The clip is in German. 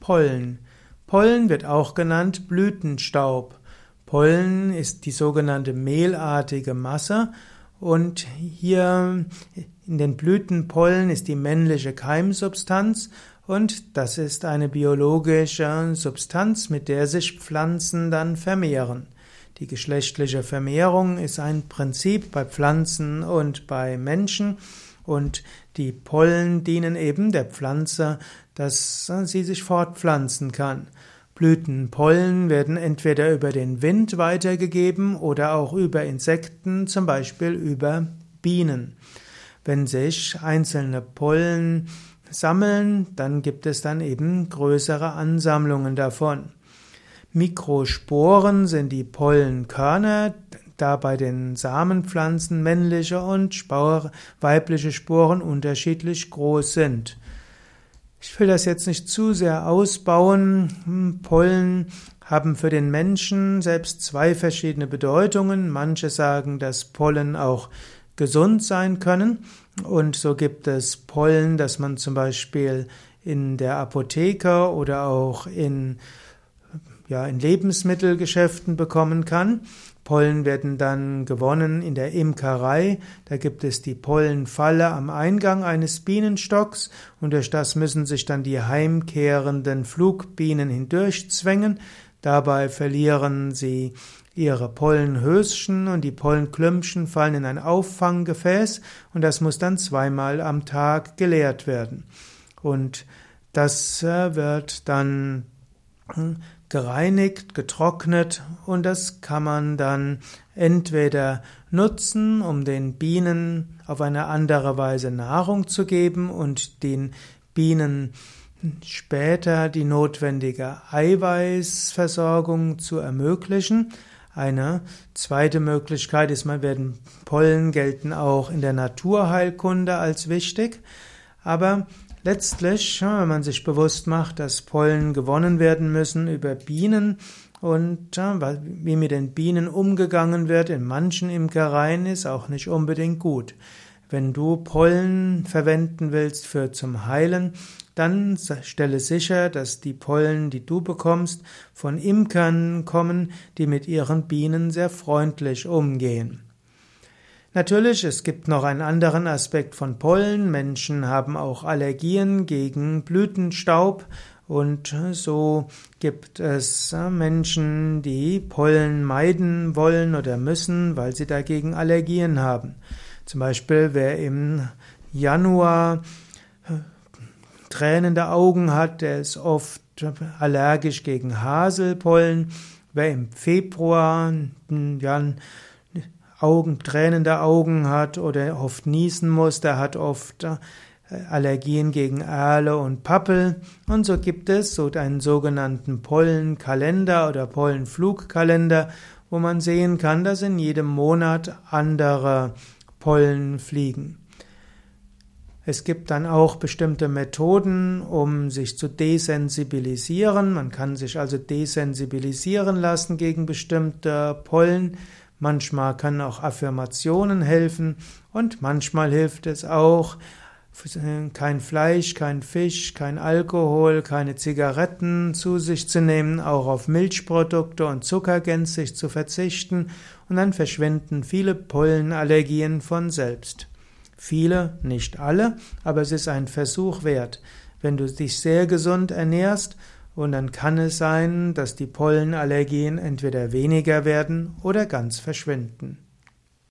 Pollen. Pollen wird auch genannt Blütenstaub. Pollen ist die sogenannte mehlartige Masse und hier in den Blütenpollen ist die männliche Keimsubstanz und das ist eine biologische Substanz, mit der sich Pflanzen dann vermehren. Die geschlechtliche Vermehrung ist ein Prinzip bei Pflanzen und bei Menschen und die Pollen dienen eben der Pflanze, dass sie sich fortpflanzen kann. Blütenpollen werden entweder über den Wind weitergegeben oder auch über Insekten, zum Beispiel über Bienen. Wenn sich einzelne Pollen sammeln, dann gibt es dann eben größere Ansammlungen davon. Mikrosporen sind die Pollenkörner, da bei den Samenpflanzen männliche und weibliche Sporen unterschiedlich groß sind. Ich will das jetzt nicht zu sehr ausbauen. Hm, Pollen haben für den Menschen selbst zwei verschiedene Bedeutungen. Manche sagen, dass Pollen auch gesund sein können. Und so gibt es Pollen, dass man zum Beispiel in der Apotheke oder auch in, ja, in Lebensmittelgeschäften bekommen kann. Pollen werden dann gewonnen in der Imkerei. Da gibt es die Pollenfalle am Eingang eines Bienenstocks und durch das müssen sich dann die heimkehrenden Flugbienen hindurchzwängen. Dabei verlieren sie ihre Pollenhöschen und die Pollenklümpchen fallen in ein Auffanggefäß und das muss dann zweimal am Tag geleert werden. Und das äh, wird dann hm, gereinigt, getrocknet und das kann man dann entweder nutzen, um den Bienen auf eine andere Weise Nahrung zu geben und den Bienen später die notwendige Eiweißversorgung zu ermöglichen. Eine zweite Möglichkeit ist, man werden Pollen gelten auch in der Naturheilkunde als wichtig, aber Letztlich, wenn man sich bewusst macht, dass Pollen gewonnen werden müssen über Bienen und wie mit den Bienen umgegangen wird in manchen Imkereien ist auch nicht unbedingt gut. Wenn du Pollen verwenden willst für zum Heilen, dann stelle sicher, dass die Pollen, die du bekommst, von Imkern kommen, die mit ihren Bienen sehr freundlich umgehen. Natürlich, es gibt noch einen anderen Aspekt von Pollen. Menschen haben auch Allergien gegen Blütenstaub und so gibt es Menschen, die Pollen meiden wollen oder müssen, weil sie dagegen Allergien haben. Zum Beispiel, wer im Januar äh, tränende Augen hat, der ist oft allergisch gegen Haselpollen. Wer im Februar ja, Augen, tränende Augen hat oder oft niesen muss, der hat oft äh, Allergien gegen Erle und Pappel. Und so gibt es so einen sogenannten Pollenkalender oder Pollenflugkalender, wo man sehen kann, dass in jedem Monat andere Pollen fliegen. Es gibt dann auch bestimmte Methoden, um sich zu desensibilisieren. Man kann sich also desensibilisieren lassen gegen bestimmte Pollen. Manchmal können auch Affirmationen helfen und manchmal hilft es auch, kein Fleisch, kein Fisch, kein Alkohol, keine Zigaretten zu sich zu nehmen, auch auf Milchprodukte und Zucker gänzlich zu verzichten und dann verschwinden viele Pollenallergien von selbst. Viele, nicht alle, aber es ist ein Versuch wert. Wenn du dich sehr gesund ernährst und dann kann es sein, dass die Pollenallergien entweder weniger werden oder ganz verschwinden.